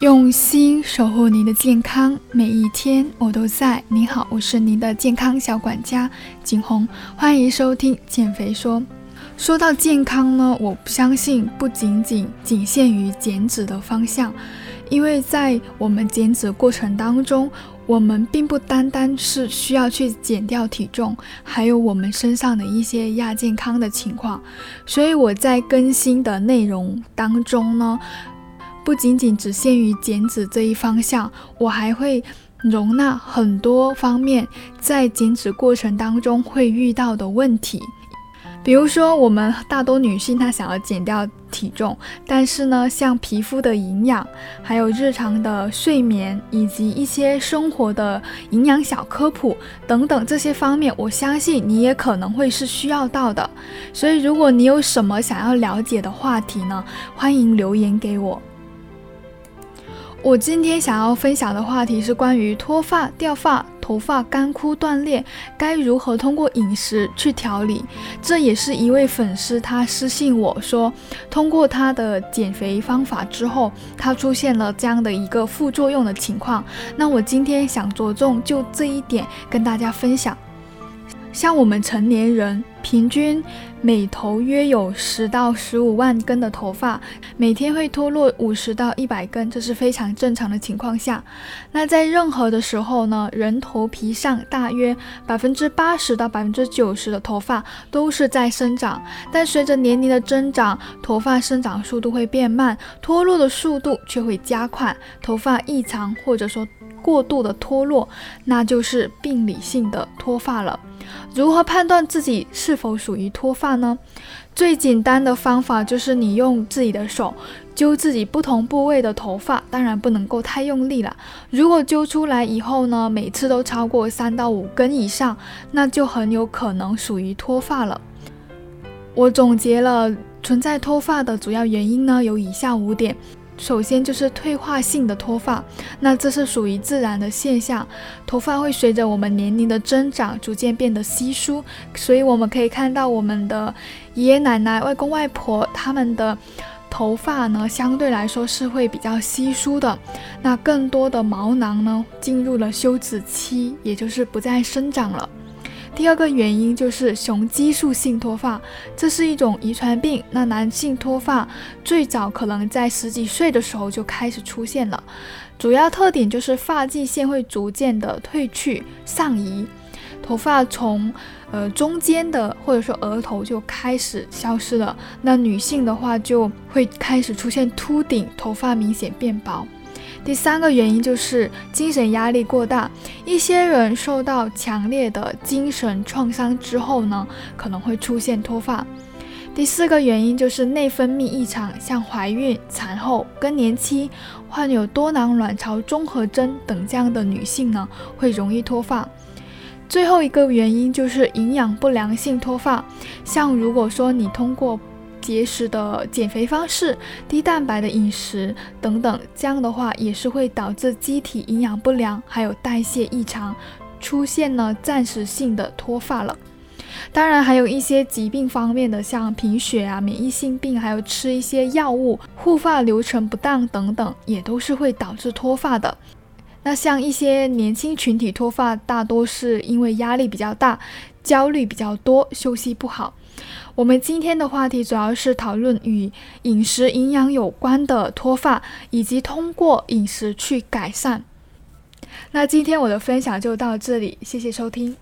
用心守护您的健康，每一天我都在。你好，我是您的健康小管家景红，欢迎收听减肥说。说到健康呢，我不相信不仅仅仅限于减脂的方向，因为在我们减脂过程当中，我们并不单单是需要去减掉体重，还有我们身上的一些亚健康的情况。所以我在更新的内容当中呢。不仅仅只限于减脂这一方向，我还会容纳很多方面在减脂过程当中会遇到的问题。比如说，我们大多女性她想要减掉体重，但是呢，像皮肤的营养，还有日常的睡眠，以及一些生活的营养小科普等等这些方面，我相信你也可能会是需要到的。所以，如果你有什么想要了解的话题呢，欢迎留言给我。我今天想要分享的话题是关于脱发、掉发、头发干枯断裂，该如何通过饮食去调理？这也是一位粉丝他私信我说，通过他的减肥方法之后，他出现了这样的一个副作用的情况。那我今天想着重就这一点跟大家分享。像我们成年人，平均每头约有十到十五万根的头发，每天会脱落五十到一百根，这是非常正常的情况下。那在任何的时候呢，人头皮上大约百分之八十到百分之九十的头发都是在生长，但随着年龄的增长，头发生长速度会变慢，脱落的速度却会加快，头发异常或者说。过度的脱落，那就是病理性的脱发了。如何判断自己是否属于脱发呢？最简单的方法就是你用自己的手揪自己不同部位的头发，当然不能够太用力了。如果揪出来以后呢，每次都超过三到五根以上，那就很有可能属于脱发了。我总结了存在脱发的主要原因呢，有以下五点。首先就是退化性的脱发，那这是属于自然的现象，头发会随着我们年龄的增长逐渐变得稀疏，所以我们可以看到我们的爷爷奶奶、外公外婆他们的头发呢，相对来说是会比较稀疏的，那更多的毛囊呢进入了休止期，也就是不再生长了。第二个原因就是雄激素性脱发，这是一种遗传病。那男性脱发最早可能在十几岁的时候就开始出现了，主要特点就是发际线会逐渐的褪去上移，头发从呃中间的或者说额头就开始消失了。那女性的话就会开始出现秃顶，头发明显变薄。第三个原因就是精神压力过大，一些人受到强烈的精神创伤之后呢，可能会出现脱发。第四个原因就是内分泌异常，像怀孕、产后、更年期、患有多囊卵巢综合征等这样的女性呢，会容易脱发。最后一个原因就是营养不良性脱发，像如果说你通过节食的减肥方式、低蛋白的饮食等等，这样的话也是会导致机体营养不良，还有代谢异常，出现了暂时性的脱发了。当然，还有一些疾病方面的，像贫血啊、免疫性病，还有吃一些药物、护发流程不当等等，也都是会导致脱发的。那像一些年轻群体脱发，大多是因为压力比较大、焦虑比较多、休息不好。我们今天的话题主要是讨论与饮食营养有关的脱发，以及通过饮食去改善。那今天我的分享就到这里，谢谢收听。